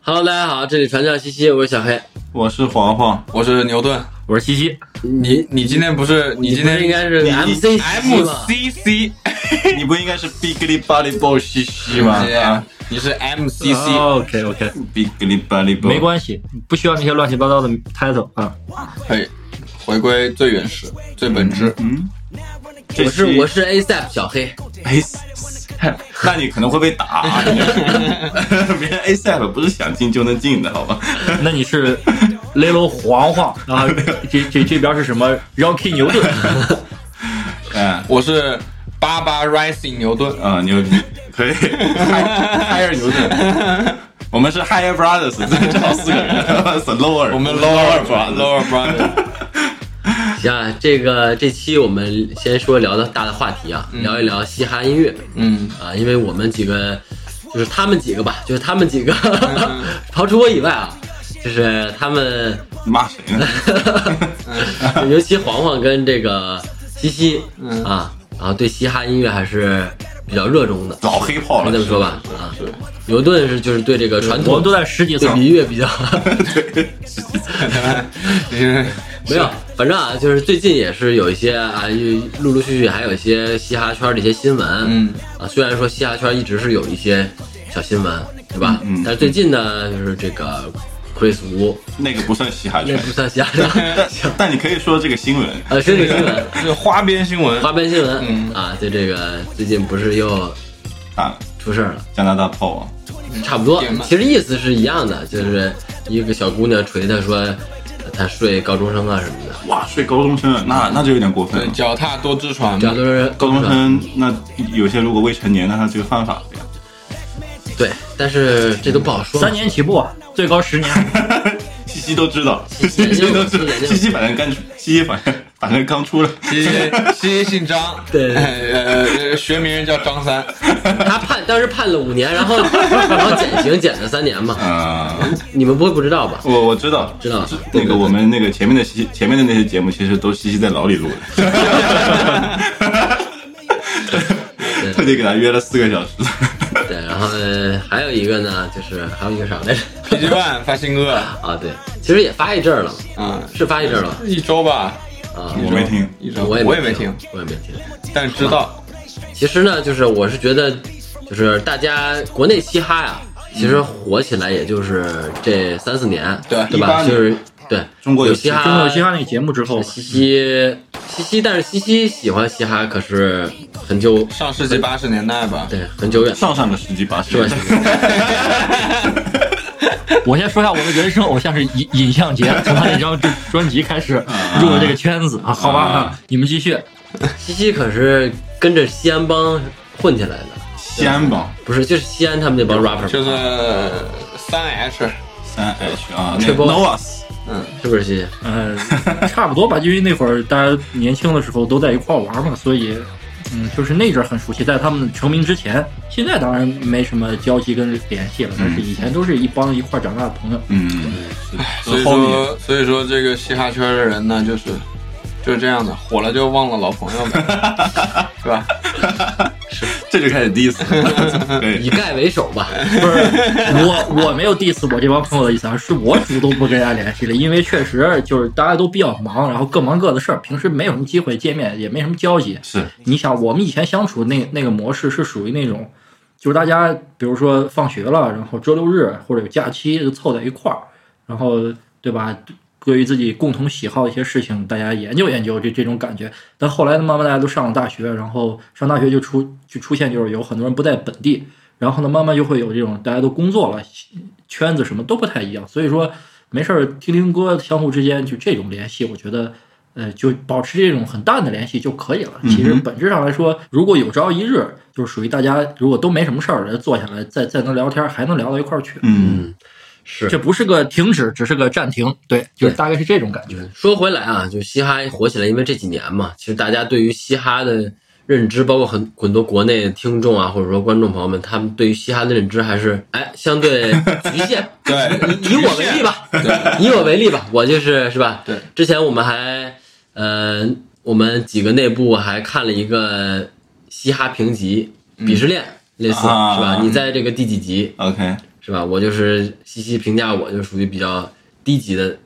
Hello，大家好，这里传教西西，我是小黑。我是黄黄，我是牛顿。我是西西，你你今天不是你今天不是应该是 MC MCC，你不应该是 Bigly Body Boy 西西吗？啊你是 M C C，OK OK，，Bigly Body Boy 没关系，不需要那些乱七八糟的 title 啊。可以回归最原始、最本质。嗯，我是我是 ASAP 小黑。哎，那你可能会被打。别人 ASAP 不是想进就能进的，好吧？那你是雷罗黄黄，然后这这这边是什么 Rocky 牛顿？嗯我是八八 Rising 牛顿。啊，牛逼，可以，Higher 牛顿。我们是 Higher Brothers，正好四个人，是 Lower，我们 Lower Lower Brothers。啊，这个这期我们先说聊的大的话题啊，聊一聊嘻哈音乐。嗯，啊，因为我们几个就是他们几个吧，就是他们几个，刨除我以外啊，就是他们，骂谁呢？尤其黄黄跟这个西西啊，然后对嘻哈音乐还是比较热衷的，老黑炮了，这么说吧？啊。牛顿是就是对这个传统我们都在十几层，对民乐比较。没有，反正啊，就是最近也是有一些啊，陆陆续续还有一些嘻哈圈的一些新闻，嗯啊，虽然说嘻哈圈一直是有一些小新闻，对吧？嗯嗯但是最近呢，就是这个 Chris Wu，那个不算嘻哈圈，那不算嘻哈圈，但但你可以说这个新闻，呃，是这个新闻，是花边新闻。花边新闻，嗯啊，对这个最近不是又啊，出事儿了，加拿大炮王，差不多其实意思是一样的，就是一个小姑娘锤他说他睡高中生啊什么的，哇，睡高中生，那那就有点过分对，了。脚踏多只船嘛这样。都是高中生，那有些如果未成年，那他这个犯法了呀。对，但是这都不好说嘛，三年起步，啊最高十年。西西都知道，西西 西都知道西西反正刚出，西西反正反正刚出了，西西西西姓张，对呃，学名叫张三。他判当时判了五年，然后然后减刑减了三年嘛，啊，你们不会不知道吧？我我知道，知道那个我们那个前面的西前面的那些节目，其实都西西在牢里录的，特地给他约了四个小时。对，然后还有一个呢，就是还有一个啥来着？PG One 发新歌，啊，对，其实也发一阵了，嗯，是发一阵了一周吧，啊，我没听，我也没我也没听，，我也没听。但知道。其实呢，就是我是觉得，就是大家国内嘻哈呀，其实火起来也就是这三四年，对对吧？就是对中国有有嘻哈，中国有嘻哈那个节目之后，西西西西，但是西西喜欢嘻哈可是很久，上世纪八十年代吧，对，很久远，上上个世纪八十是吧？年西西 我先说一下我的人生偶像是尹尹相杰，从他那张专专辑开始入了这个圈子啊。好吧，啊你们继续。西西可是跟着西安帮混起来的，西安帮，不是，就是西安他们那帮 rapper，就是三 H，三 H 啊，那 Triple Novas，是不是西西？嗯，差不多吧，因为那会儿大家年轻的时候都在一块儿玩嘛，所以，嗯，就是那阵儿很熟悉。在他们成名之前，现在当然没什么交集跟联系了，但是以前都是一帮一块儿长大的朋友。嗯，所以说所以说这个嘻哈圈的人呢，就是就是这样的，火了就忘了老朋友呗，是吧？是这就开始 diss，了 以盖为首吧，不是我，我没有 diss 我这帮朋友的意思啊，是我主动不跟人家联系了，因为确实就是大家都比较忙，然后各忙各的事儿，平时没有什么机会见面，也没什么交集。是你想，我们以前相处那那个模式是属于那种，就是大家比如说放学了，然后周六日或者有假期就凑在一块儿，然后对吧？对于自己共同喜好的一些事情，大家研究研究这这种感觉。但后来呢，慢慢大家都上了大学，然后上大学就出就出现就是有很多人不在本地，然后呢，慢慢就会有这种大家都工作了，圈子什么都不太一样，所以说没事儿听听歌，相互之间就这种联系，我觉得。呃，就保持这种很淡的联系就可以了。其实本质上来说，如果有朝一日就是属于大家如果都没什么事儿了，坐下来再再能聊天，还能聊到一块儿去。嗯，是这不是个停止，只是个暂停。对，就是大概是这种感觉。说回来啊，就嘻哈火起来，因为这几年嘛，其实大家对于嘻哈的认知，包括很很多国内听众啊，或者说观众朋友们，他们对于嘻哈的认知还是哎相对 局限。对以以我为例吧，以我为例吧，我就是是吧？对，之前我们还呃，我们几个内部还看了一个嘻哈评级鄙视链，类似、啊是吧？你在这个第几集？OK，是吧？我就是西西评价我就属于比较低级的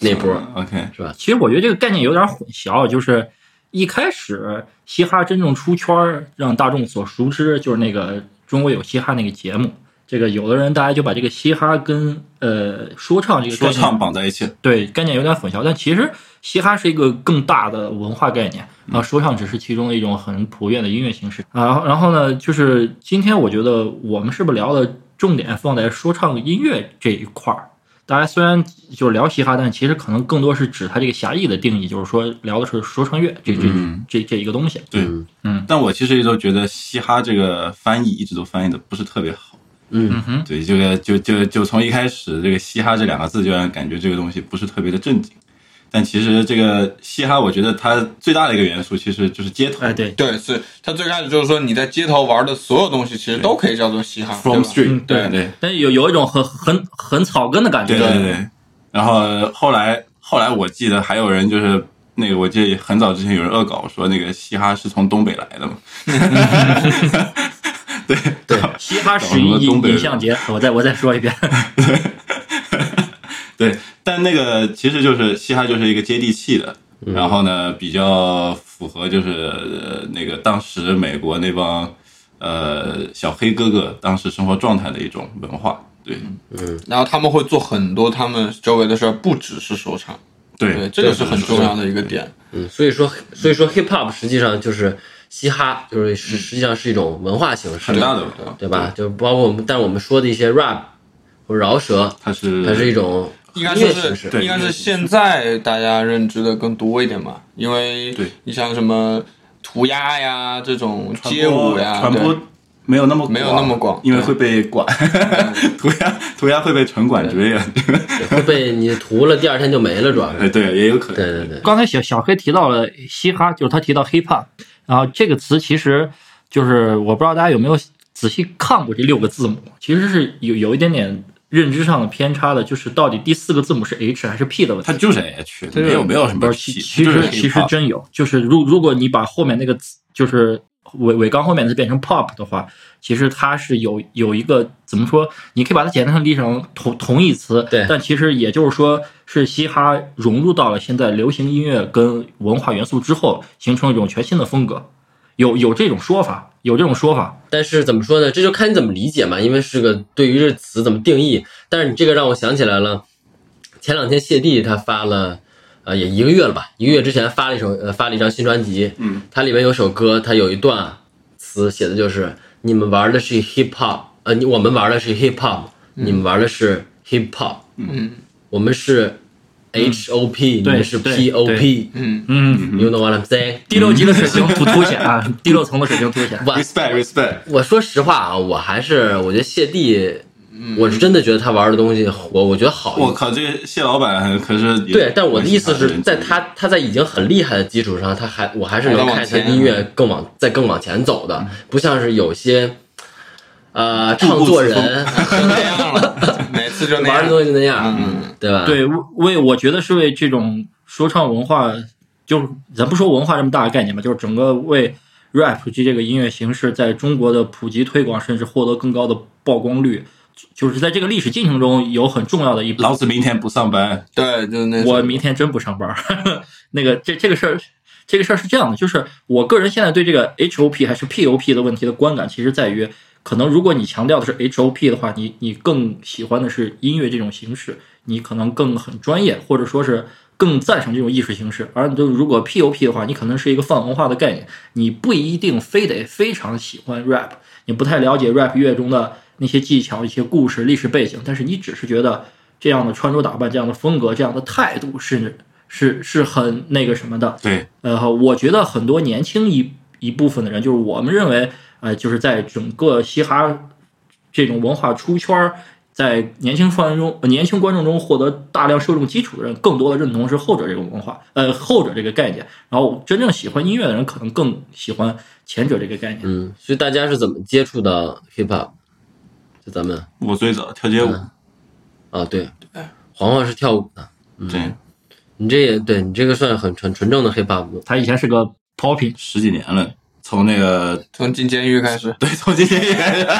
那波，OK，是吧？其实我觉得这个概念有点混淆，就是一开始嘻哈真正出圈儿，让大众所熟知，就是那个中国有嘻哈那个节目。这个有的人大家就把这个嘻哈跟呃说唱这个说唱绑在一起，对概念有点混淆，但其实嘻哈是一个更大的文化概念啊，说唱只是其中的一种很普遍的音乐形式啊。然后呢，就是今天我觉得我们是不是聊的重点放在说唱音乐这一块儿？大家虽然就是聊嘻哈，但其实可能更多是指它这个狭义的定义，就是说聊的是说唱乐这这嗯这这一个东西。对，嗯但我其实一直都觉得嘻哈这个翻译一直都翻译的不是特别好。嗯哼对，这个就就就从一开始这个嘻哈这两个字就让人感觉这个东西不是特别的正经。但其实这个嘻哈，我觉得它最大的一个元素其实就是街头哎，对，对，是它最开始就是说你在街头玩的所有东西，其实都可以叫做嘻哈。，from street，嗯对对但是有有一种很很很草根的感觉。对对对。然后后来后来我记得还有人就是那个，我记得很早之前有人恶搞说那个嘻哈是从东北来的嘛。对对嘻哈搞十一什么东北影像节，我再我再说一遍。对，但那个其实就是嘻哈，就是一个接地气的，然后呢，比较符合就是、呃那个当时美国那帮呃小黑哥哥当时生活状态的一种文化。对嗯然后他们会做很多他们周围的事儿，不只是说唱。对，对，这个是很重要的一个点。嗯，所以说所以说 hip hop 实际上就是嘻哈，就是实实际上是一种文化形式，很大的文化，对吧？就包括我们，但我们说的一些 rap 或者饶舌，它是它是一种应该是，应该是现在大家认知的更多一点吧，因为对。你像什么涂鸦呀这种街舞呀，传播对。没有那么没有那么广因为会被管，涂鸦涂鸦会被城管追啊。会被你涂了，第二天就没了，主要是。哎，对，也有可能。对对对，刚才小小黑提到了嘻哈，就是他提到 hip hop，然后这个词其实就是我不知道大家有没有仔细看过这六个字母，其实是有有一点点认知上的偏差的，就是到底第四个字母是 H 还是 P 的问题。它就是 H，没有没有什么，其 P，其实其实真有，就是如如果你把后面那个字就是尾尾刚后面的字变成 pop 的话，其实它是有有一个怎么说？你可以把它简单理成同同义词，对但其实也就是说是嘻哈融入到了现在流行音乐跟文化元素之后，形成一种全新的风格，有有这种说法，有这种说法。但是怎么说呢？这就看你怎么理解嘛，因为是个对于这词怎么定义。但是你这个让我想起来了，前两天谢帝他发了，呃，也一个月了吧，一个月之前发了一首，呃，发了一张新专辑，嗯，它里面有首歌，它有一段词写的就是你们玩的是 hip hop，呃，你我们玩的是 hip hop，、你们玩的是 hip hop，嗯我们是 H O P，、你们是 P O P，嗯，嗯，you know what I'm saying？第六级的水平突凸显啊，第六层的水平凸显。respect respect，我说实话啊，我还是我觉得谢帝，我是真的觉得他玩的东西，我我觉得好。我靠，这个谢老板可是对，但我的意思是在他他在已经很厉害的基础上，他还我还是能看他前音乐更往再更往前走的，不像是有些呃步唱作人 玩的。东西那样，嗯，对吧？对，为我觉得是为这种说唱文化，就是咱不说文化这么大的概念吧，就是整个为 rap 及这个音乐形式在中国的普及推广，甚至获得更高的曝光率，就是在这个历史进程中有很重要的一步。老子明天不上班，对，就那我明天真不上班儿。那个这这个事儿，这个事儿是这样的，就是我个人现在对这个 HOP 还是 POP 的问题的观感，其实在于，可能如果你强调的是 HOP 的话，你你更喜欢的是音乐这种形式，你可能更很专业，或者说是更赞赏这种艺术形式。而就如果 POP 的话，你可能是一个泛文化的概念，你不一定非得非常喜欢 rap，你不太了解 rap 乐中的那些技巧、一些故事、历史背景，但是你只是觉得这样的穿着打扮、这样的风格、这样的态度是是是很那个什么的。对，呃，我觉得很多年轻一一部分的人，就是我们认为，呃，就是在整个嘻哈这种文化出圈儿，在年轻观众中、呃年轻观众中获得大量受众基础的人，更多的认同是后者这个文化，呃，后者这个概念。然后真正喜欢音乐的人，可能更喜欢前者这个概念。嗯，所以大家是怎么接触到 hip hop？就咱们我最早跳街舞，啊，对对，黄黄是跳舞的，对，你这也对你这个算很纯纯正的 hip hop。他以前是个 popping，十几年了，从那个从进监狱开始，对，从进监狱开始，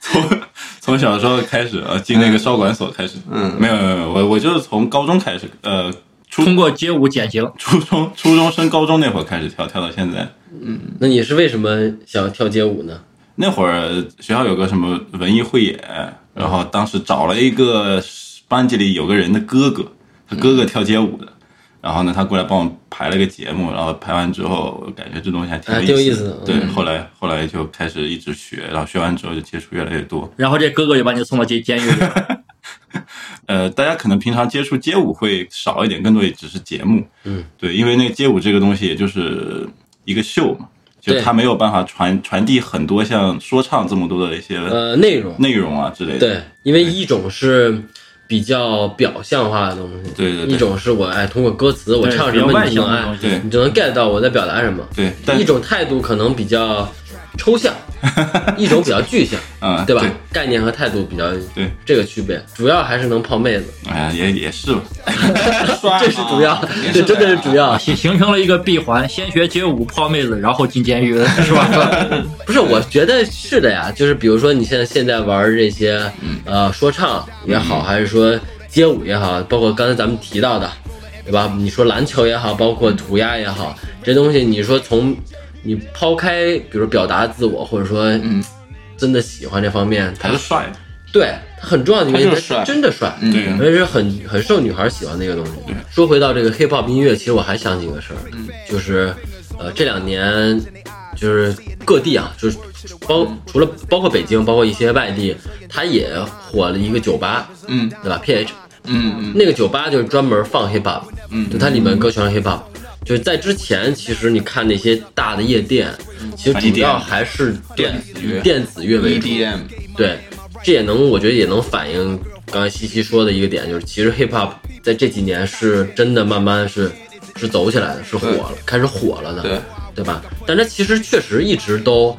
从从小时候开始啊进那个少管所开始，嗯。没有没有没有，我我就是从高中开始，呃，初通过街舞减刑，初中初中升高中那会儿开始跳，跳到现在。嗯。那你是为什么想要跳街舞呢？那会儿学校有个什么文艺汇演，然后当时找了一个班级里有个人的哥哥，他哥哥跳街舞的，然后呢，他过来帮我排了个节目，然后排完之后，感觉这东西还挺有意思。对，后来后来就开始一直学，然后学完之后就接触越来越多。然后这哥哥就把你送到监监狱里了。呃，大家可能平常接触街舞会少一点，更多也只是节目。嗯，对，因为那个街舞这个东西也就是一个秀嘛，就对它没有办法传传递很多像说唱这么多的一些呃，内容内容啊之类的。对，因为一种是比较表象化的东西，对对对。一种是我哎通过歌词我唱什么你就能哎向的东西。对你就能 get 到我在表达什么。对，但一种态度可能比较抽象，一种比较具象，嗯，对吧？概念和态度比较对，这个区别，主要还是能泡妹子，哎呀，也也是吧。这是主要，这真的是主要啊，。形形成了一个闭环，先学街舞泡妹子，然后进监狱，是吧？不是，我觉得是的呀，就是比如说你现在现在玩这些，呃，说唱也好，还是说街舞也好，包括刚才咱们提到的，对吧？你说篮球也好，包括涂鸦也好，这东西你说从你抛开，比如表达自我，或者说嗯真的喜欢这方面，他是帅。的，对他很重要的原因，他就是帅。真的帅，嗯对。而且是很很受女孩喜欢的一个东西。说回到这个 hip hop 音乐，其实我还想起一个事儿，就是呃这两年就是各地啊，就是包除了包括北京，包括一些外地，他也火了一个酒吧，嗯。对吧？PH 嗯嗯。那个酒吧就是专门放 hip hop，嗯。就它里面歌全是 hip hop。就是在之前，其实你看那些大的夜店，其实主要还是电子乐电子乐为主。，EDM，对，这也能，我觉得也能反映刚才西西说的一个点，就是其实 hip hop 在这几年是真的慢慢是是走起来的，是火了，开始火了的，对对吧？但它其实确实一直都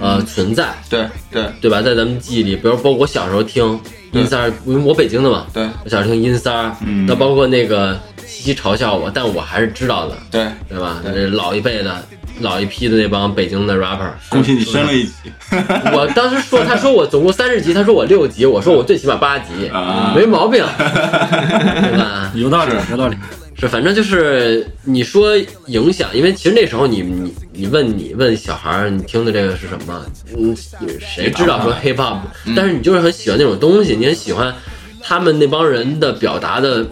呃存在，对对对吧？在咱们记忆里，比如包括我小时候听音三儿，因为我北京的嘛，对我小时候听音三儿，嗯那包括那个西西嘲笑我，但我还是知道的，对对吧？老一辈的。老一批的那帮北京的 rapper，恭喜你升了一级 我当时说，他说我总共三十级，他说我六级，我说我最起码八级，啊！没毛病，对吧？有道理，有道理。是，反正就是你说影响，因为其实那时候你你你问你问小孩儿，你听的这个是什么？嗯，谁知道说 hip hop？但是你就是很喜欢那种东西，你很喜欢他们那帮人的表达的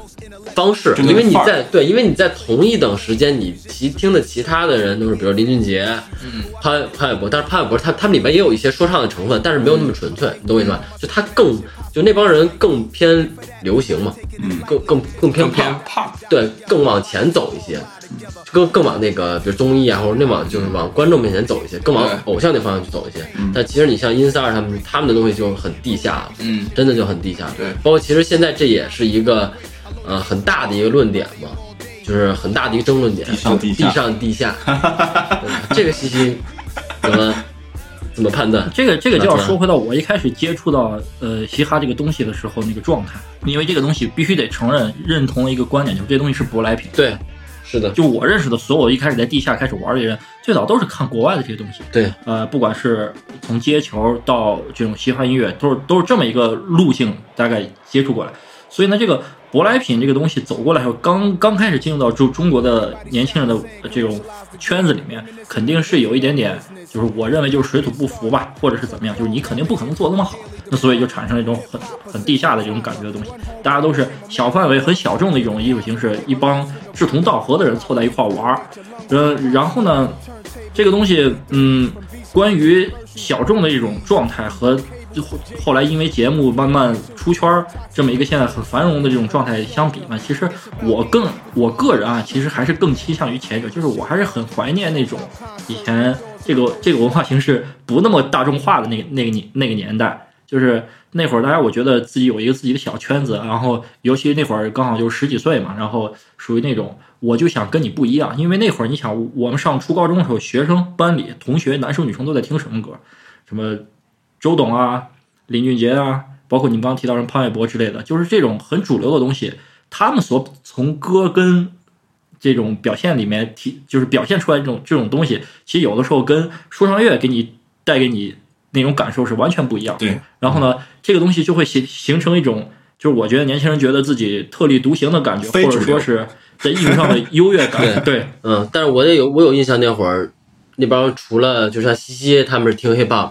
方式，因为你在对，因为你在同一等时间，你其听的其他的人都是，比如林俊杰、嗯。潘潘玮柏，但是潘玮柏他他们里面也有一些说唱的成分，但是没有那么纯粹，你懂我意思吧？就他更就那帮人更偏流行嘛，嗯，更更更偏更偏 pop，pop，对，更往前走一些，更更往那个比如综艺啊，或者那往就是往观众面前走一些，更往偶像那方向去走一些。但其实你像音三儿他们他们的东西就很地下了，嗯。真的就很地下。对。包括其实现在这也是一个呃很大的一个论点嘛，就是很大的一个争论点，地上地下地上地下，对吧这个信息怎么怎么判断？这个这个就要说回到我一开始接触到呃嘻哈这个东西的时候那个状态，因为这个东西必须得承认认同一个观点，就是这东西是舶来品。对，是的，就我认识的所有一开始在地下开始玩的人，最早都是看国外的这些东西。对，呃，不管是从街球到这种嘻哈音乐，都是都是这么一个路径，大概接触过来。所以呢，这个舶来品这个东西走过来后，刚刚开始进入到中中国的年轻人的这种圈子里面，肯定是有一点点，就是我认为就是水土不服吧，或者是怎么样，就是你肯定不可能做那么好，那所以就产生了一种很很地下的这种感觉的东西。大家都是小范围、很小众的一种艺术形式，一帮志同道合的人凑在一块玩儿，呃，然后呢，这个东西，嗯，关于小众的一种状态和后后来因为节目慢慢出圈儿这么一个现在很繁荣的这种状态相比呢，其实我更我个人啊，其实还是更倾向于前者，就是我还是很怀念那种以前这个这个文化形式不那么大众化的那个那个年那个年代，就是那会儿大家我觉得自己有一个自己的小圈子，然后尤其那会儿刚好就十几岁嘛，然后属于那种我就想跟你不一样，因为那会儿你想我们上初高中的时候，学生班里同学男生女生都在听什么歌，什么周董啊、林俊杰啊，包括你们刚刚提到什么潘玮柏之类的，就是这种很主流的东西，他们所从歌跟这种表现里面提，就是表现出来这种这种东西，其实有的时候跟说唱乐给你带给你那种感受是完全不一样的。对，然后呢，这个东西就会形形成一种，就是我觉得年轻人觉得自己特立独行的感觉，或者说是在艺术上的优越感。对，嗯，但是我也有我有印象，那会儿那帮除了就像西西他们是听 hip hop，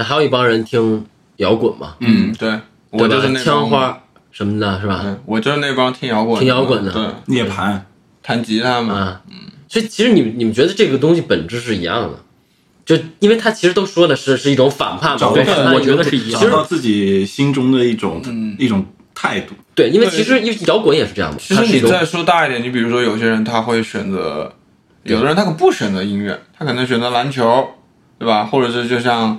但还有一帮人听摇滚嘛，嗯，对，我就是那？枪，花什么的，是吧？对，我就是那帮听摇滚、听摇滚的。对，涅槃，弹吉他嘛，嗯，所以其实你们你们觉得这个东西本质是一样的，就因为他其实都说的是是一种反叛嘛，对我觉得是一样其实找到自己心中的一种嗯。一种态度。对，因为其实因为摇滚也是这样的，其实你再说大一点，你比如说有些人他会选择，有的人他可不选择音乐，他可能选择篮球，对吧？或者是就像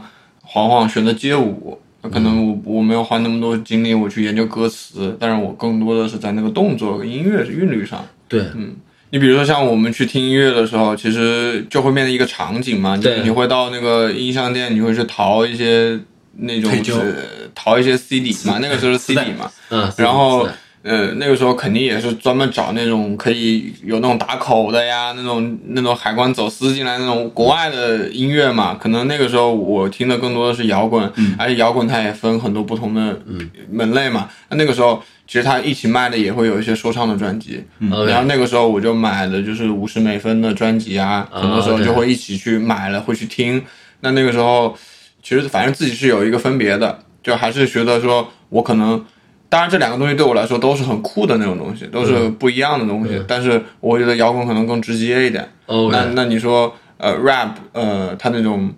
黄黄选择街舞，那可能我我没有花那么多精力我去研究歌词，但是我更多的是在那个动作跟音乐韵律上。对嗯你比如说像我们去听音乐的时候，其实就会面临一个场景嘛，你会到那个音像店，你会去淘一些那种黑胶呃淘一些 CD 嘛，那个时候是 CD 嘛，嗯，然后是的呃，那个时候肯定也是专门找那种可以有那种打口的呀，那种那种海关走私进来那种国外的音乐嘛。可能那个时候我听的更多的是摇滚，而且摇滚它也分很多不同的门类嘛。那那个时候其实它一起卖的也会有一些说唱的专辑，然后那个时候我就买的就是五十美分的专辑啊，很多时候就会一起去买了，会去听。那那个时候其实反正自己是有一个分别的，就还是觉得说我可能。当然，这两个东西对我来说都是很酷的那种东西，都是不一样的东西。但是我觉得摇滚可能更直接一点。那那你说，呃，rap，呃，它那种，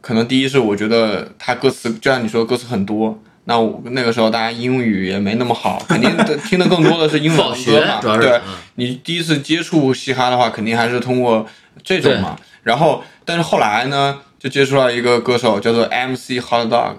可能第一是我觉得它歌词，就像你说歌词很多。那我那个时候大家英语也没那么好，肯定 听的更多的是英文歌嘛。对嗯，你第一次接触嘻哈的话，肯定还是通过这种嘛。然后，但是后来呢，就接触到一个歌手叫做 MC Hot Dog，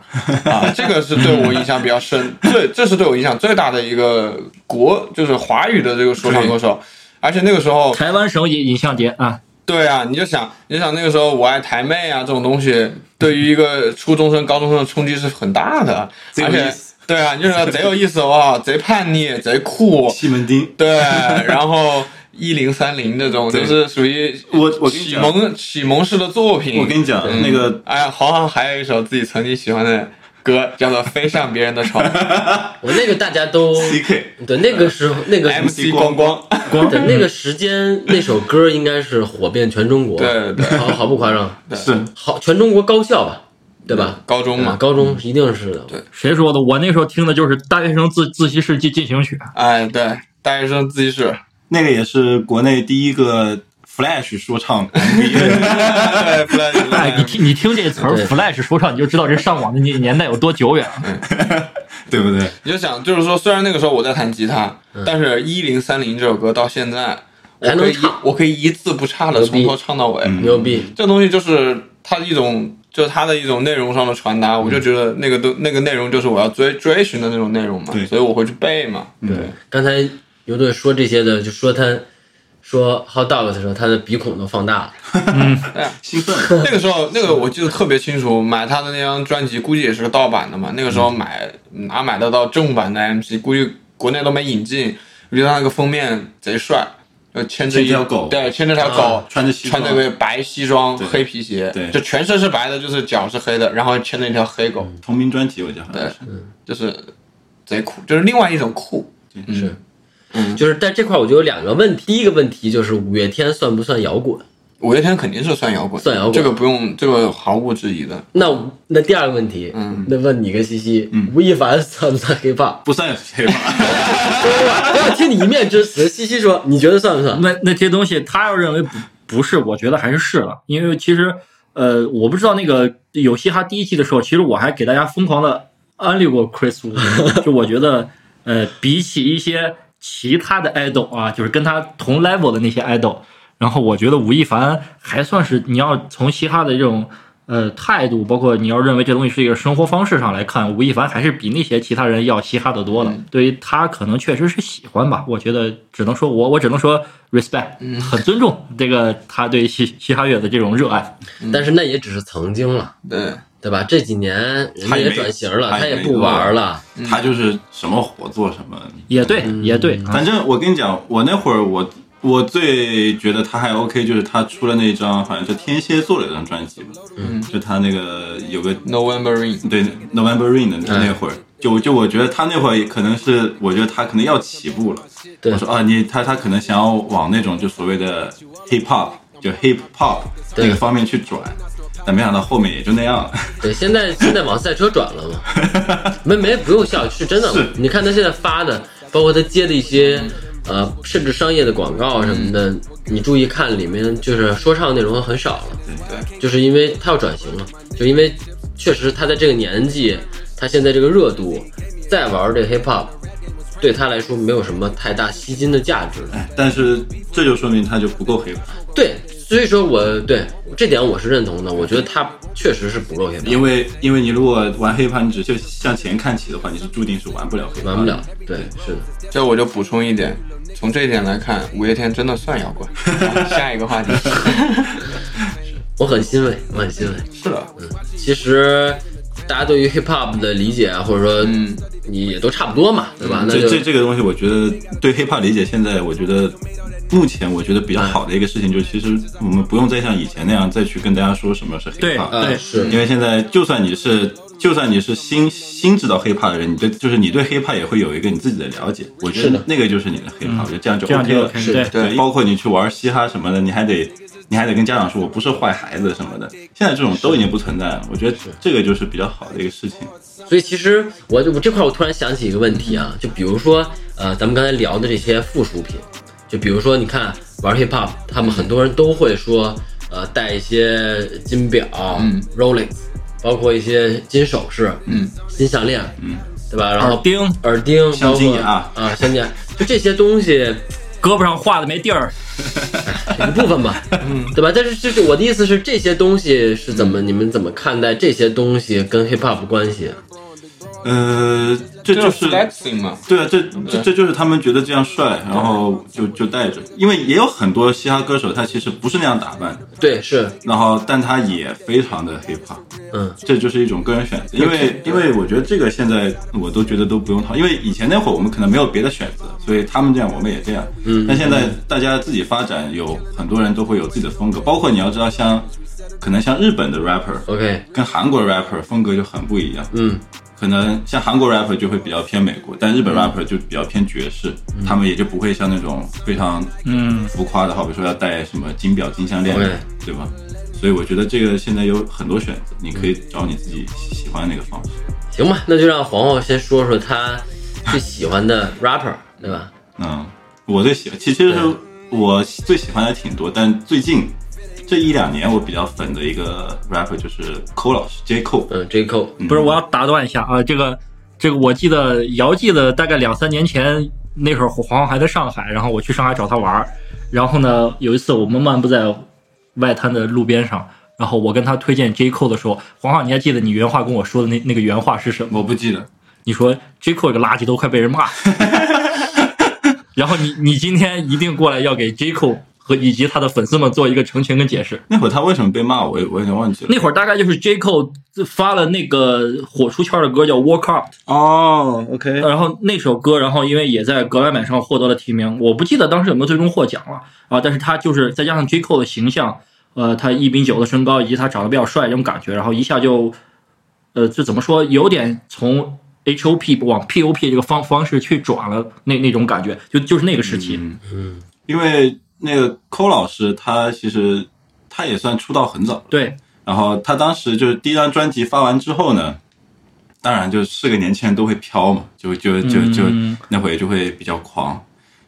啊，这个是对我影响比较深，最这是对我影响最大的一个国，就是华语的这个说唱歌手。而且那个时候，台湾省影影像节啊，对啊，你就想，你就想那个时候我爱台妹啊这种东西，对于一个初中生、高中生的冲击是很大的，而且对啊，你就说贼有意思哇，贼叛逆，贼酷，西门町，对，然后一零三零这种就是属于我我启蒙启蒙式的作品。我跟你讲嗯。那个哎呀，好像还有一首自己曾经喜欢的歌，叫做《飞上别人的床》我那个大家都 CK 对那个时候那个，MC 光光。光，对那个时间那首歌应该是火遍全中国，对对。好毫不夸张，是。好全中国高校吧，对吧？高中嘛，啊高中一定是的，对。谁说的？我那时候听的就是大学生自自习室进进行曲。哎，对，大学生自习室，那个也是国内第一个 Flash 说唱 MV，对，Flash，哎，你听你听这词儿 “flash” 说唱，你就知道这上网的年年代有多久远了。对。不对？你就想，就是说，虽然那个时候我在弹吉他，但是一零三零这首歌到现在，我可以还能唱。我可以一字不差的从头唱到尾。牛逼，这东西就是它的一种，就是它的一种内容上的传达，我就觉得那个都那个内容就是我要追追寻的那种内容嘛。对，所以我会去背嘛。对，刚才牛顿说这些的，就说他说 hot dog 的时候，他的鼻孔都放大了，兴奋，那个时候，那个我记得特别清楚，买他的那张专辑估计也是个盗版的嘛。那个时候买哪买得到正版的 MC，估计国内都没引进。我觉得他那个封面贼帅，呃，牵着一条狗对，牵着条狗，穿着西穿着个白西装、黑皮鞋，对就全身是白的，就是脚是黑的，然后牵着一条黑狗，同名专辑我记得好像对是，就是贼酷，就是另外一种酷。是，嗯就是在这块我就有两个问题，第一个问题就是五月天算不算摇滚？五月天肯定是算摇滚，算摇滚这个不用，这个毫无质疑的。那那第二个问题，嗯那问你跟西西，吴亦凡算不算 hiphop？不算黑吧？我要听你一面之词，西西说，你觉得算不算？那那些东西，他要认为不不是，我觉得还是是了，因为其实呃，我不知道那个有嘻哈第一季的时候，其实我还给大家疯狂的安利过 Chris Wu，就我觉得呃，比起一些其他的 idol 啊，就是跟他同 level 的那些 idol，然后我觉得吴亦凡还算是你要从嘻哈的这种。呃，态度包括你要认为这东西是一个生活方式上来看，吴亦凡还是比那些其他人要嘻哈的多的。对于他可能确实是喜欢吧，我觉得只能说我我只能说 respect，、很尊重这个他对嘻嘻哈乐的这种热爱。但是那也只是曾经了，对，对吧？这几年人家也他也转型了，他也他也不玩了。他就是什么火做什么。也对，也对，啊反正我跟你讲，我那会儿我我最觉得他还 OK，就是他出了那张好像是天蝎座的那张专辑吧，嗯，就他那个有个 November Rain，对 November Rain 的那会儿，就就我觉得他那会儿可能是，我觉得他可能要起步了。对我说啊，你他他可能想要往那种就所谓的 hip hop，就 hip hop 对那个方面去转，但没想到后面也就那样了。对，现在现在往赛车转了嘛，没没不用笑，是真的是。你看他现在发的，包括他接的一些呃，甚至商业的广告什么的，你注意看里面就是说唱内容很少了，对，就是因为他要转型了，就因为确实他在这个年纪，他现在这个热度，再玩这 hip hop，对他来说没有什么太大吸金的价值了。哎，但是这就说明他就不够 hip hop，对，所以说我对这点我是认同的，我觉得他确实是不够 hop，因为因为你如果玩 hip hop，你只就向前看齐的话，你是注定是玩不了 hop，玩不了。对，是的。这我就补充一点，从这一点来看，五月天真的算摇滚。下一个话题，我很欣慰，我很欣慰。是的，嗯其实大家对于 hip hop 的理解啊，或者说嗯你也都差不多嘛，对吧？那这这这个东西，我觉得对 hip hop 理解，现在我觉得目前我觉得比较好的一个事情，就是其实我们不用再像以前那样再去跟大家说什么是 hip 对 hop，对。啊是。因为现在就算你是就算你是新新知道 hip hop 的人，你对就是你对 hip hop 也会有一个你自己的了解，我觉得那个就是你的 hip hop，、我觉得这样就这样 OK 了。是对。对包括你去玩嘻哈什么的，你还得你还得跟家长说我不是坏孩子什么的，现在这种都已经不存在了。我觉得这个就是比较好的一个事情。所以其实我我这块我突然想起一个问题啊，就比如说呃，咱们刚才聊的这些附属品，就比如说你看玩 hip hop，他们很多人都会说呃戴一些金表，嗯，Rolex，包括一些金首饰，嗯，金项链，嗯，对吧？然后耳钉，耳钉，镶金包括牙啊，镶金牙，就这些东西。胳膊上画的没地儿，一部分吧，嗯，对吧？但是就是我的意思是，这些东西是怎么，你们怎么看待这些东西跟 hip hop 关系？呃，这就是 flexing 嘛，对啊，这这这就是他们觉得这样帅，然后就就带着。因为也有很多嘻哈歌手，他其实不是那样打扮的，对，是，然后但他也非常的 hip hop，嗯，这就是一种个人选择。因为因为我觉得这个现在我都觉得都不用讨，因为以前那会儿我们可能没有别的选择，所以他们这样我们也这样。嗯但现在大家自己发展，有很多人都会有自己的风格，包括你要知道像可能像日本的 rapper OK，跟韩国 rapper 风格就很不一样。嗯，可能像韩国 rapper 就会比较偏美国，但日本 rapper 就比较偏爵士，他们也就不会像那种非常嗯，浮夸的，好比说要戴什么金表、金项链对吧？所以我觉得这个现在有很多选择，你可以找你自己喜欢的那个方式。行吧，那就让皇后先说说她最喜欢的 rapper，对吧？嗯，我最喜欢，其实是我最喜欢的挺多，但最近这一两年我比较粉的一个 rapper 就是 Cole 老师 J Cole。嗯，J Cole，不是，我要打断一下啊，这个这个，我记得遥记得大概两三年前那会儿黄黄还在上海，然后我去上海找他玩儿，然后呢有一次我们漫步在外滩的路边上，然后我跟他推荐 J Cole 的时候，黄黄你还记得你原话跟我说的那那个原话是什么？我不记得，你说 J Cole 这个垃圾都快被人骂，然后你你今天一定过来要给 J Cole 和以及他的粉丝们做一个澄清跟解释。那会儿他为什么被骂，我也我有点忘记了。那会儿大概就是 J Cole 发了那个火出圈的歌叫《Walk Out》。哦，OK，然后那首歌，然后因为也在格莱美上获得了提名，我不记得当时有没有最终获奖了啊。但是他就是再加上 J Cole 的形象，呃，他一米九的身高以及他长得比较帅这种感觉，然后一下就，呃，就怎么说，有点从 H O P 往 P O P 这个方方式去转了那那种感觉，就就是那个时期。嗯嗯，因为那个寇老师他其实他也算出道很早，对，然后他当时就是第一张专辑发完之后呢，当然就是个年轻人都会飘嘛，就就就就嗯那会就会比较狂，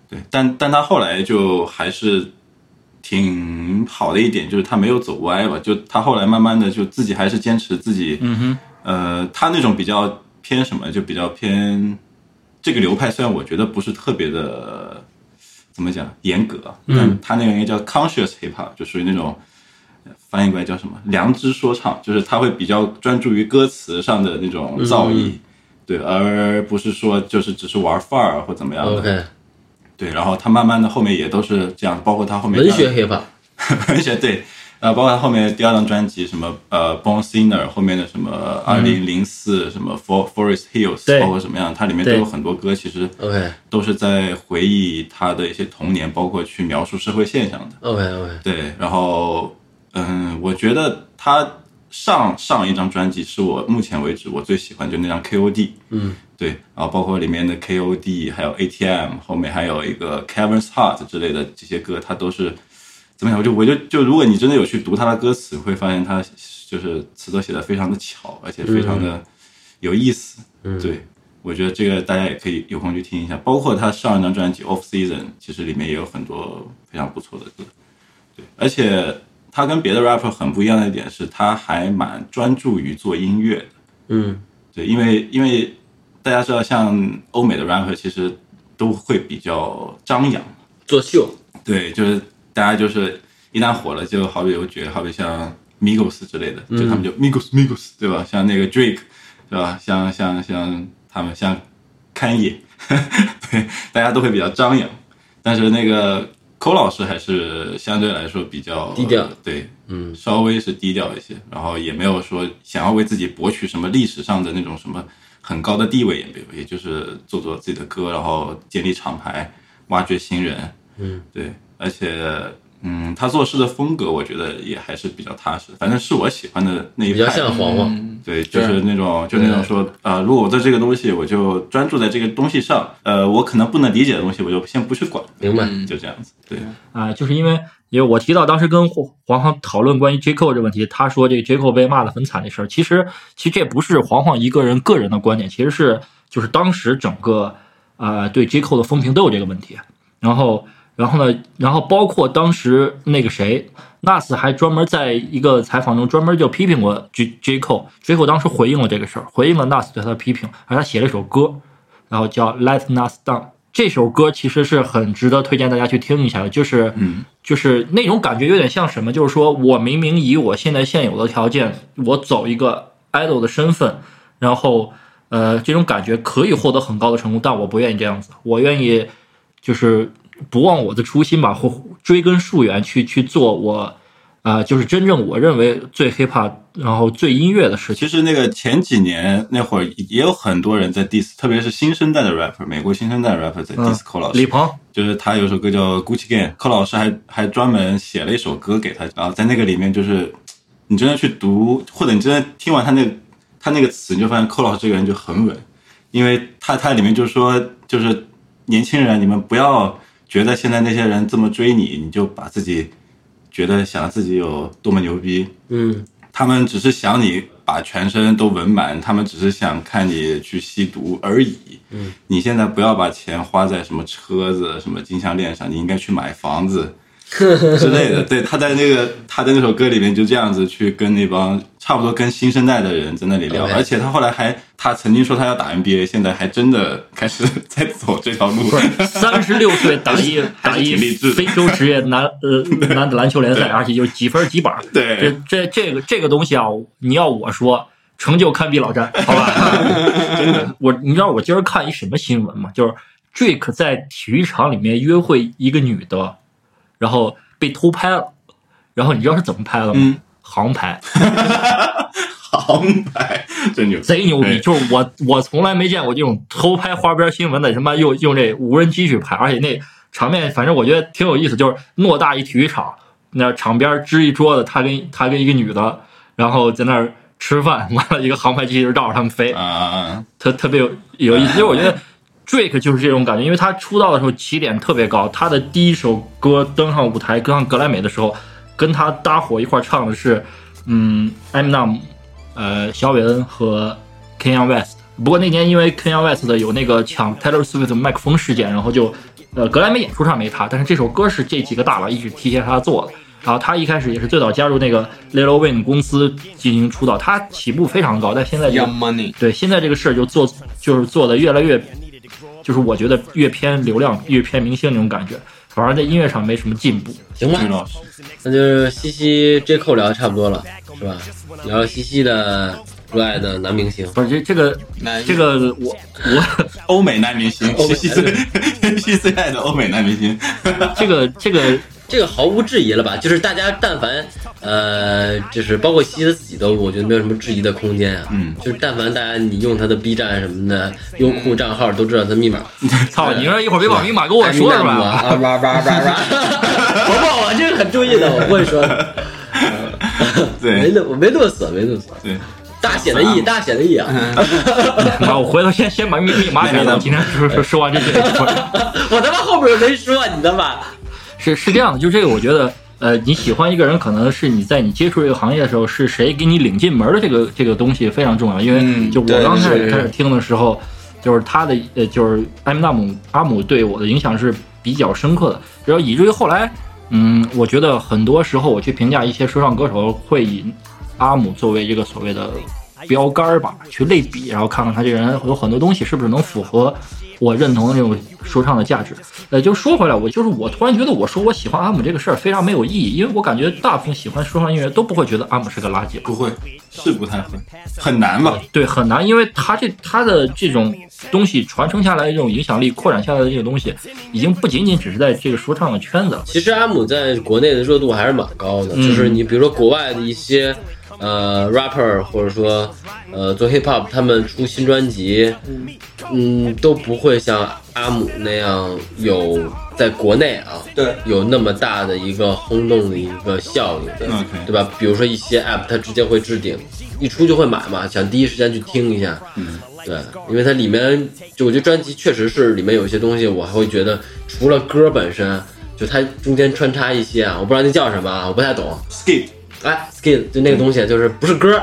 对，但但他后来就还是挺好的一点，就是他没有走歪吧，就他后来慢慢的就自己还是坚持自己，嗯哼，呃，他那种比较偏什么，就比较偏这个流派，虽然我觉得不是特别的怎么讲严格，嗯。他那个应该叫 conscious hip hop，就属于那种呃翻译过来叫什么？良知说唱，就是他会比较专注于歌词上的那种造诣，对，而不是说就是只是玩范儿或怎么样的。OK，对，然后他慢慢的后面也都是这样，包括他后面文学 hip hop，文学对，呃，包括他后面第二张专辑什么呃 Born Sinner，后面的什么二零零四什么 For Forest Hills，包括什么样，它里面都有很多歌，其实 OK 都是在回忆他的一些童年，包括去描述社会现象的。OK OK，对，然后嗯，我觉得他上上一张专辑是我目前为止我最喜欢，就那张 KOD。嗯，对，然后包括里面的 KOD，还有 ATM，后面还有一个 Kevin's Heart 之类的这些歌，它都是怎么讲？我就我就就如果你真的有去读他的歌词，会发现他就是词都写的非常的巧，而且非常的有意思。嗯，对，我觉得这个大家也可以有空去听一下，包括他上一张专辑《Off Season》，其实里面也有很多非常不错的歌。对，而且他跟别的 rapper 很不一样的一点是，他还蛮专注于做音乐的。嗯对，因为因为大家知道，像欧美的 rapper 其实都会比较张扬。作秀，对，就是大家就是一旦火了，就好比有觉，好比像 Migos 之类的，就他们就 Migos Migos，对吧？像那个 Drake，对吧？像像像他们像 Kanye，对，大家都会比较张扬。但是那个寇老师还是相对来说比较低调对，嗯，稍微是低调一些，然后也没有说想要为自己博取什么历史上的那种什么很高的地位，也没有，也就是做做自己的歌，然后建立厂牌，挖掘新人，嗯，对，而且嗯，他做事的风格，我觉得也还是比较踏实，反正是我喜欢的那一比较派。像黄黄。嗯对，就是那种，就那种说，呃，如果我做这个东西，我就专注在这个东西上，呃，我可能不能理解的东西，我就先不去管，明白就这样子。对，啊、就是因为因为我提到当时跟黄黄黄讨论关于 J Cole 这个问题，他说这个 J Cole 被骂的很惨这事儿，其实其实这不是黄黄一个人个人的观点，其实是就是当时整个呃对 J Cole 的风评都有这个问题，然后然后呢，然后包括当时那个谁。Nas 还专门在一个采访中专门就批评过 J J Cole，J Cole 当时回应了这个事儿，回应了 Nas 对他的批评，而他写了一首歌，然后叫《Let Nas Down》。这首歌其实是很值得推荐大家去听一下的，就是嗯，就是那种感觉有点像什么，就是说我明明以我现在现有的条件，我走一个 idol 的身份，然后呃这种感觉可以获得很高的成功，但我不愿意这样子，我愿意就是不忘我的初心吧，或追根溯源去去做我呃就是真正我认为最 hiphop 然后最音乐的事情。其实那个前几年那会儿也有很多人在 diss，特别是新生代的 rapper，美国新生代 rapper 在 diss 寇老师。李鹏，就是他有首歌叫《Gucci Gang》，寇老师还还专门写了一首歌给他，然后在那个里面就是你真的去读，或者你真的听完他那个他那个词，你就发现寇老师这个人就很稳，因为他他里面就说就是年轻人，你们不要觉得现在那些人这么追你，你就把自己觉得想自己有多么牛逼，嗯。他们只是想你把全身都纹满，他们只是想看你去吸毒而已。嗯，你现在不要把钱花在什么车子、什么金项链上，你应该去买房子 之类的。对，他在那个他的那首歌里面就这样子去跟那帮差不多跟新生代的人在那里聊而且他后来还他曾经说他要打 NBA，现在还真的开始在走这条路。三十六岁打一打一非洲职业男呃 男子篮球联赛，而且就是几分几板。这对，这这个这个东西啊，你要我说，成就堪比老詹，好吧？真的，我你知道我今儿看一什么新闻吗？就是 Drake 在体育场里面约会一个女的，然后被偷拍了，然后你知道是怎么拍的吗？嗯 航拍，航拍真牛，贼牛逼！就是我我从来没见过这种偷拍花边新闻的，他妈用用这无人机去拍，而且那场面反正我觉得挺有意思，就是偌大一体育场，那场边支一桌子，他跟他跟一个女的，然后在那儿吃饭，完了一个航拍机就绕着他们飞，啊！特特别有有意思。因为我觉得 Drake 就是这种感觉，因为他出道的时候起点特别高，他的第一首歌登上舞台，登上格莱美的时候，跟他搭伙一块唱的是，嗯，Eminem，呃，小韦恩和 Kanye West。不过那年因为 Kanye West 的有那个抢 Taylor Swift 麦克风事件，然后就，呃，格莱美演出上没他，但是这首歌是这几个大佬一直提携他做的。然后他一开始也是最早加入那个 Lil Wayne 公司进行出道，他起步非常高，但现在就 Young Money，对，现在这个事儿就做，就是做的越来越，就是我觉得越偏流量，越偏明星那种感觉，反而在音乐上没什么进步。行吧那就是西西 J Cole 聊的差不多了，是吧？聊聊西西的热爱的男明星。不是这这个男这个我我欧美男明星，西西最西西最爱的欧美男明星。这个这个这个毫无质疑了吧？就是大家但凡呃，就是包括西西自己都，我觉得没有什么质疑的空间啊。嗯，就是但凡大家你用他的 B 站什么的优酷账号都知道他密码，操，你说一会儿别把密码跟我说是吧？啊哇哇哇哇，不不，我这个很注意的，我不会说 对。没对那我没勒死，没勒死。对，大写的 E，大写的 E 啊！啊，我回头先先把密密码改了。今天说说说完这些，我他妈后边没说，你他妈是是这样的，就这个，我觉得，呃，你喜欢一个人，可能是你在你接触这个行业的时候，是谁给你领进门的这个这个东西非常重要。因为嗯就我刚开始开始听的时候，就是他的呃，就是艾米纳姆阿姆对我的影响是比较深刻的，然后以至于后来，嗯，我觉得很多时候我去评价一些说唱歌手，会以阿姆作为这个所谓的标杆儿吧，去类比，然后看看他这个人有很多东西是不是能符合我认同的那种说唱的价值。呃，就说回来，我就是我突然觉得我说我喜欢阿姆这个事儿非常没有意义，因为我感觉大部分喜欢说唱音乐都不会觉得阿姆是个垃圾。不会，是不太会，很难吧？对，很难，因为他这他的这种东西传承下来的这种影响力、扩展下来的这个东西，已经不仅仅只是在这个说唱的圈子了。其实阿姆在国内的热度还是蛮高的，嗯就是你比如说国外的一些呃 rapper 或者说呃做 hip hop，他们出新专辑，嗯，都不会像阿姆那样有在国内啊，对，有那么大的一个轰动的一个效应的对吧？比如说一些 app，它直接会置顶，一出就会买嘛，想第一时间去听一下。嗯，对，因为它里面就我觉得专辑确实是里面有一些东西，我还会觉得除了歌本身，就它中间穿插一些啊，我不知道那叫什么啊，我不太懂。skip 哎，skill 就那个东西，就是不是歌，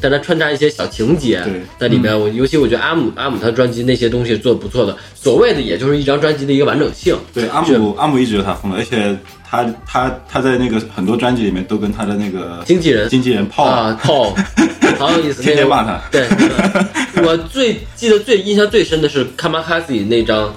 但它穿插一些小情节对在里面。我尤其我觉得阿姆阿姆他专辑那些东西做的不错的，所谓的也就是一张专辑的一个完整性。对阿姆阿姆一直有他风格，而且他他他在那个很多专辑里面都跟他的那个经纪人经纪人泡啊，泡，好有意思。天天骂他对，我最记得最印象最深的是卡马哈西那张，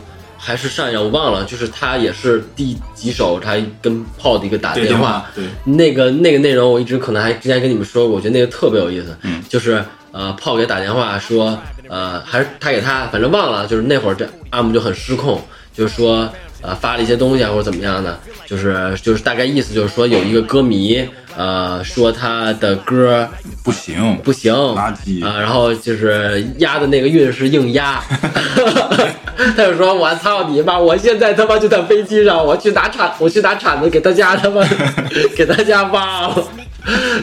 还是上一张我忘了，就是他也是第几首他跟炮的一个打电话。话，，对。那个那个内容我一直可能还之前跟你们说过，我觉得那个特别有意思，嗯。就是呃炮给打电话说，呃还是他给他，反正忘了，就是那会儿这阿姆就很失控，就是说呃发了一些东西啊或者怎么样的，就是就是大概意思就是说有一个歌迷呃说他的歌不行不行，垃圾啊，然后就是压的那个韵是硬压，他就说：“我操你妈！我现在他妈就在飞机上，我去拿铲，我去拿铲子给他家他妈 给他家挖了。”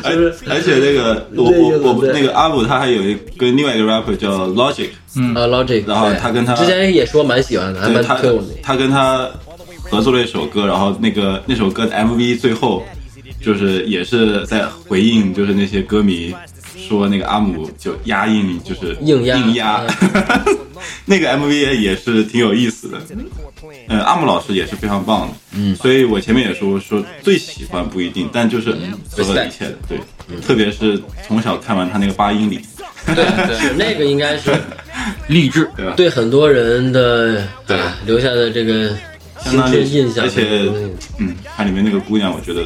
就是而且那个我我我那个阿姆他还有一跟另外一个 rapper 叫 Logic，啊，Logic，然后他跟他之前也说蛮喜欢的，还蛮对他。他跟他合作了一首歌，然后那个那首歌的 MV 最后就是也是在回应，就是那些歌迷说那个阿姆就压硬，就是硬压。硬压，那个 MV 也是挺有意思的。嗯，阿姆老师也是非常棒的，嗯，所以我前面也说说最喜欢不一定，但就是所有一切的，对，特别是从小看完他那个八英里，对，对。那个应该是励志，对吧？对很多人的对。啊留下的这个深相当印象而且。嗯，它里面那个姑娘，我觉得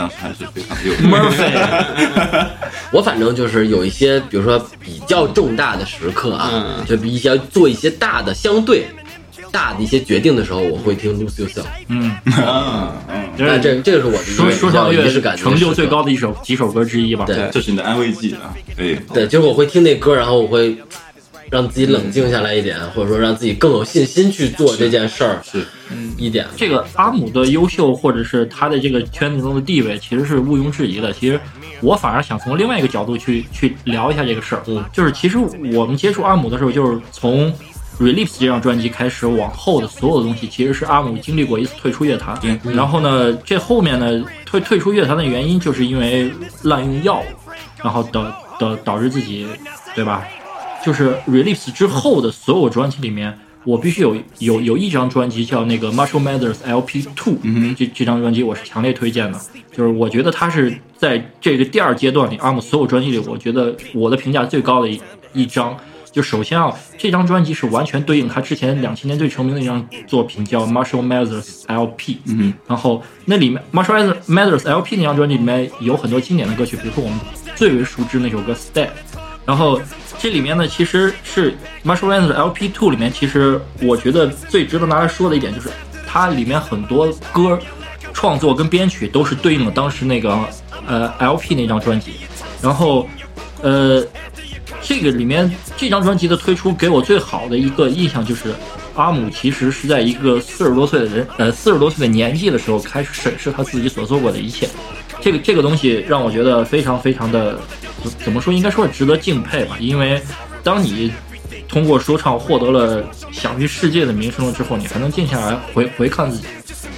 当时还是非常有 Murphy，我反正就是有一些，比如说比较重大的时刻啊，嗯。就比较做一些大的相对大的一些决定的时候，我会听 Lose Yourself。嗯，啊，嗯，那这这个是我的一说个比较说唱乐成就最高的一首几首歌之一吧。对。这是你的安慰剂啊，可以，对，就是我会听那歌，然后我会让自己冷静下来一点，或者说让自己更有信心去做这件事儿是一点。这个阿姆的优秀，或者是他的这个圈子中的地位，其实是毋庸置疑的。其实我反而想从另外一个角度去去聊一下这个事儿，嗯就是其实我们接触阿姆的时候，就是从 Release 这张专辑开始往后的所有的东西，其实是阿姆经历过一次退出乐坛。对然后呢，这后面呢退退出乐坛的原因，就是因为滥用药物，然后导导导致自己，对吧？就是 release 之后的所有专辑里面，我必须有有有一张专辑叫那个 Marshall Mathers LP Two，、嗯这这张专辑我是强烈推荐的。就是我觉得它是在这个第二阶段里，阿姆所有专辑里，我觉得我的评价最高的一一张。就首先啊，这张专辑是完全对应他之前两千年最成名的一张作品，叫 Marshall Mathers LP。嗯然后那里面 Marshall Mathers LP 那张专辑里面有很多经典的歌曲，比如说我们最为熟知那首歌《Stay》。然后这里面呢，其实是 Marshall Mathers LP Two 里面，其实我觉得最值得拿来说的一点就是，它里面很多歌创作跟编曲都是对应了当时那个呃 LP 那张专辑，然后呃这个里面这张专辑的推出给我最好的一个印象就是阿姆其实是在一个四十多岁的人呃四十多岁的年纪的时候开始审视他自己所做过的一切，这个这个东西让我觉得非常非常的怎么说应该说值得敬佩吧，因为当你通过说唱获得了享誉世界的名声了之后，你还能静下来回回看自己。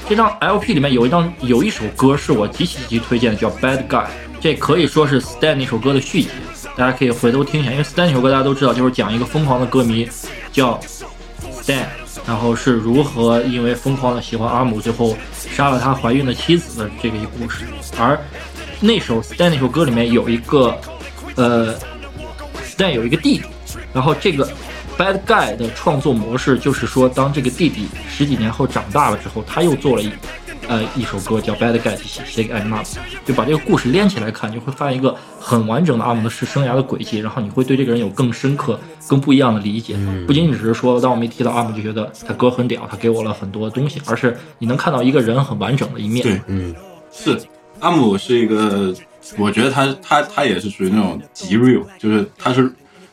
这张 LP 里面有一张有一首歌是我极其极其推荐的，叫《Bad Guy》，这可以说是 Stan 那首歌的续集，大家可以回头听一下。因为 Stan 那首歌大家都知道，就是讲一个疯狂的歌迷叫 Stan，然后是如何因为疯狂的喜欢阿姆，最后杀了他怀孕的妻子的这个一故事。而那首 Stan 那首歌里面有一个呃，Stan 有一个弟弟。然后这个 Bad Guy 的创作模式就是说，当这个弟弟十几年后长大了之后，他又做了一呃一首歌叫 Bad Guy 写写给艾玛，就把这个故事连起来看，你会发现一个很完整的阿姆的是生涯的轨迹，然后你会对这个人有更深刻、更不一样的理解。不仅仅只是说，当我们一提到阿姆就觉得他歌很屌，他给我了很多东西，而是你能看到一个人很完整的一面。对，嗯，是阿姆是一个，我觉得他他他也是属于那种极 real，就是他是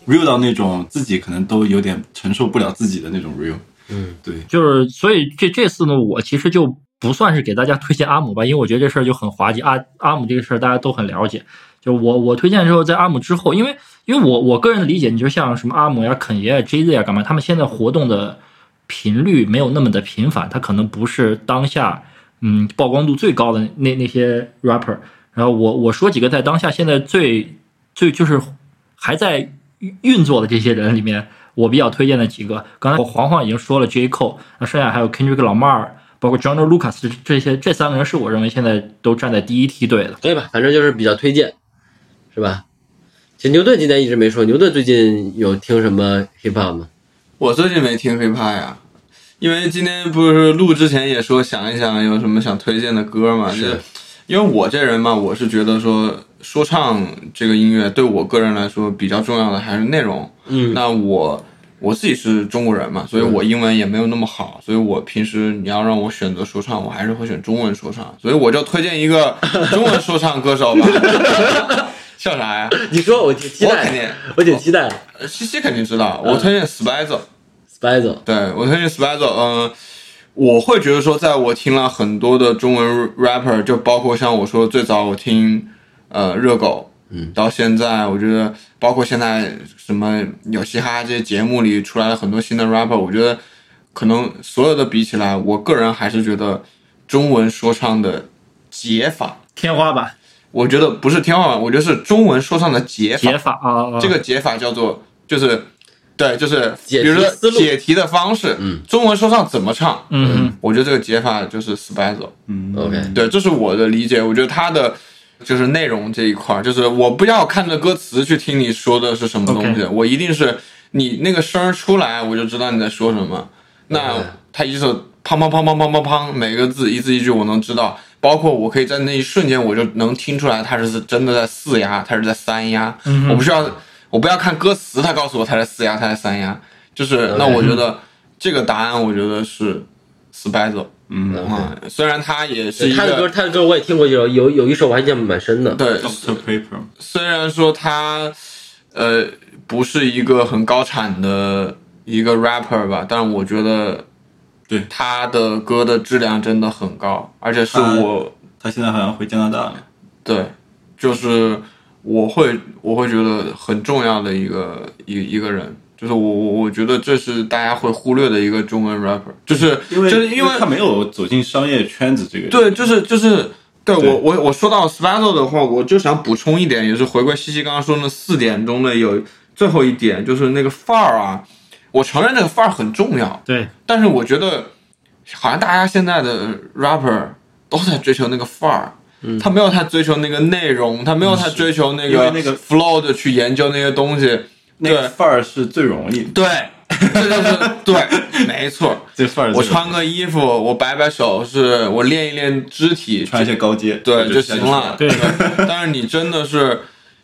real 到那种自己可能都有点承受不了自己的那种 real。嗯，对，就是所以这这次呢，我其实就不算是给大家推荐阿姆吧，因为我觉得这事儿就很滑稽。阿阿姆这个事儿大家都很了解。就我我推荐之后，在阿姆之后，因为因为我我个人的理解，你就像什么阿姆呀、肯爷啊、JZ 啊干嘛，他们现在活动的频率没有那么的频繁，他可能不是当下嗯曝光度最高的那那些 rapper。然后我我说几个在当下现在最最就是还在运作的这些人里面，我比较推荐的几个，刚才黄黄已经说了 J Cole，那剩下还有 Kendrick Lamar，包括 John Lucas 这这些这三个人是我认为现在都站在第一梯队的。对吧？反正就是比较推荐，是吧？其实牛顿今天一直没说，牛顿最近有听什么 hip hop 吗？我最近没听 hiphop 呀，因为今天不是录之前也说想一想有什么想推荐的歌嘛，是就因为我这人嘛，我是觉得说说唱这个音乐对我个人来说比较重要的还是内容。嗯那我我自己是中国人嘛，所以我英文也没有那么好，所以我平时你要让我选择说唱，我还是会选中文说唱，所以我就推荐一个 中文说唱歌手吧。笑啥呀？你说，我挺期我肯定待，我挺期待。呃西西肯定知道，我推荐。Spizo，对我推荐 Spizo，嗯、我会觉得说，在我听了很多的中文 rapper，就包括像我说最早我听呃热狗，嗯，到现在我觉得包括现在什么有嘻哈这些节目里出来了很多新的 rapper，我觉得可能所有的比起来，我个人还是觉得中文说唱的解法，天花板。我觉得不是天花板，我觉得是中文说唱的解法。解。法啊，啊。这个解法叫做就是，对，就是比如说解题的方式，嗯，中文说唱怎么唱，嗯。我觉得这个解法就是 Special，嗯。OK 对，这是我的理解。我觉得他的就是内容这一块儿，就是我不要看着歌词去听你说的是什么东西，我一定是你那个声儿出来，我就知道你在说什么。那他一首砰砰砰砰砰砰砰，每个字一字一句我能知道，包括我可以在那一瞬间我就能听出来他是真的在四压，他是在三压，我不需要我不要看歌词，他告诉我他在四压，他在三压，就是那我觉得这个答案，我觉得是 Spizo。嗯啊，虽然他也是他的歌，他的歌我也听过，有有有一首我还印象蛮深的。对，，Doctor Paper，虽然说他呃不是一个很高产的一个 rapper 吧，但我觉得对他的歌的质量真的很高，而且是他我他现在好像回加拿大了。对，就是我会我会觉得很重要的一个一一个人。就是我我我觉得这是大家会忽略的一个中文 rapper，就是因为就是因为他没有走进商业圈子这个。对，就是就是，对对我我我说到 s p a z o 的话，我就想补充一点，也是回归西西刚刚说那四点中的有最后一点，就是那个范儿啊。我承认那个范儿很重要，对，但是我觉得好像大家现在的 rapper 都在追求那个范儿。他没有太追求那个内容，他没有太追求那个那个 flow 的去研究那些东西。那个范儿是最容易的，对，这就是对，没错。这范儿我最容易。穿个衣服，我摆摆手，是我练一练肢体，穿一些高阶，对就行了。对。但是你真的是，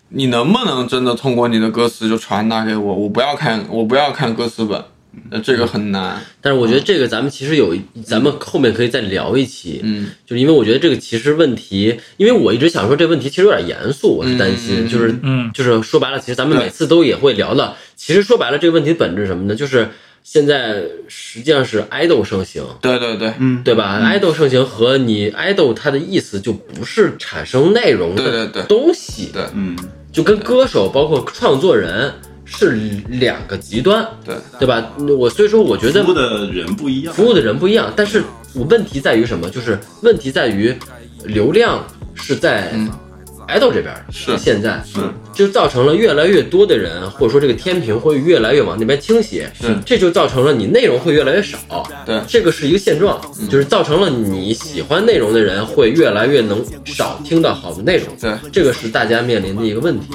你能不能真的通过你的歌词就传达给我？我不要看，我不要看歌词本，呃这个很难。但是我觉得这个咱们其实有，咱们后面可以再聊一期，嗯，就是因为我觉得这个其实问题，因为我一直想说这问题其实有点严肃，我是担心，就是嗯。就是说白了，其实咱们每次都也会聊到，其实说白了这个问题本质什么呢？就是现在实际上是爱豆盛行，对对对，嗯，对吧？爱豆盛行和你爱豆它的意思就不是产生内容的对对对。东西，对。嗯，就跟歌手包括创作人是两个极端，对对吧？我所以说我觉得服务的人不一样，服务的人不一样，但是我问题在于什么？就是问题在于流量是在嗯 idol 这边，是现在是就造成了越来越多的人，或者说这个天平会越来越往那边倾斜，是这就造成了你内容会越来越少，对这个是一个现状，就是造成了你喜欢内容的人会越来越能少听到好的内容，对这个是大家面临的一个问题，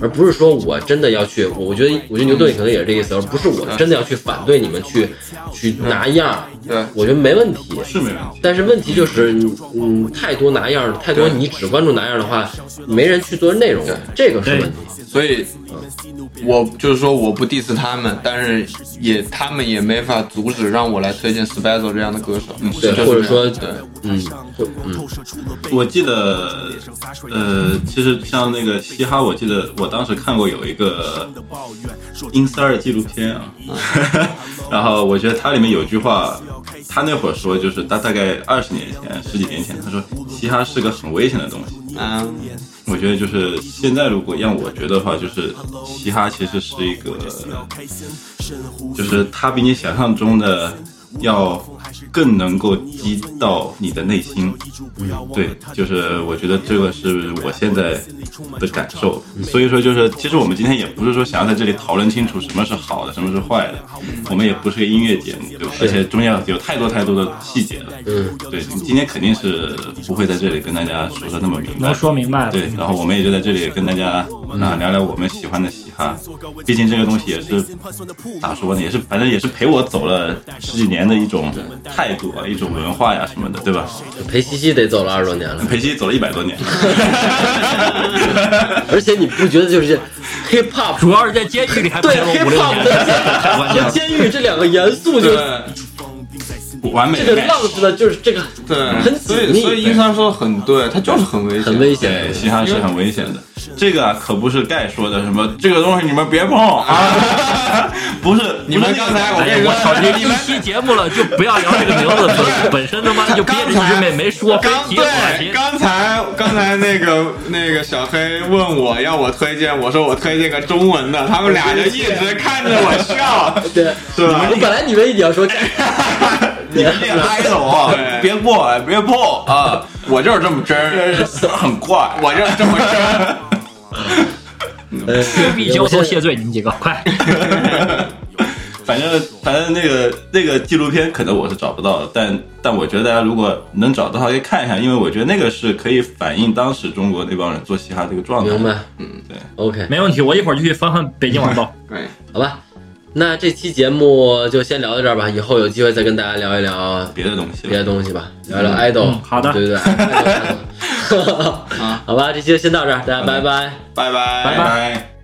而不是说我真的要去，我我觉得我觉得牛顿可能也是这个意思，而不是我真的要去反对你们去去拿样儿，对我觉得没问题，是没问题。但是问题就是，嗯，太多拿样儿，太多你只关注拿样儿的话，没人去做内容，这个是问题。所以，我就是说我不 diss 他们，但是也他们也没法阻止让我来推荐 Special 这样的歌手，嗯对，或者说，对，嗯，或嗯，我记得，呃，其实像那个嘻哈，我记得我当时看过有一个英三儿纪录片啊，然后我觉得它里面有句话，他那会儿说就是他大概二十年前、十几年前，他说嘻哈是个很危险的东西。嗯，我觉得就是现在，如果让我觉得的话，就是嘻哈其实是一个，就是它比你想象中的要更能够击到你的内心。嗯，对，就是我觉得这个是我现在的感受。所以说，就是其实我们今天也不是说想要在这里讨论清楚什么是好的，什么是坏的，我们也不是个音乐节目，对吧？而且中间有太多太多的细节了。嗯，对，今天肯定是不会在这里跟大家说的那么明白能。说明白了。对，然后我们也就在这里跟大家啊聊聊我们喜欢的嘻哈，毕竟这个东西也是咋说呢，也是反正也是陪我走了十几年的一种态度啊，一种文化呀什么的，对吧？裴西西得走了二十多年了，裴西走了一百多年，而且你不觉得就是 hip hop 主要是在监狱里还对 hip hop 年，和监狱这两个元素就对完美这个浪子的就是这个对，很所以所以英三说的很对，他就是很危险，很危对，险。嘻哈是很危险的。这个啊，可不是盖说的什么这个东西你们别碰啊，不是你们刚才我跟你说我操，这一期节目了，就不要聊这个名字，本 本身他妈就憋着一直没没说，刚对，刚才刚才那个那个小黑问我要我推荐，我说我推荐个中文的，他们俩就一直看着我笑，对，是吧？我本来以为你要说，你们这个 idol 啊，别过，别碰啊，我就是这么真很快。我就是这么真。呃绝壁交头谢罪，你们几个快！反正反正那个那个纪录片可能我是找不到的，但但我觉得大家如果能找到的话，可以看一下，因为我觉得那个是可以反映当时中国那帮人做嘻哈这个状态。明白？嗯，对，OK，没问题，我一会儿就去翻翻《北京晚报》。对，好吧，那这期节目就先聊到这儿吧，以后有机会再跟大家聊一聊别的东西别的东西吧，聊聊 idol，、嗯好的。对不对 好吧，这期就先到这儿，大家拜拜。拜拜。拜拜。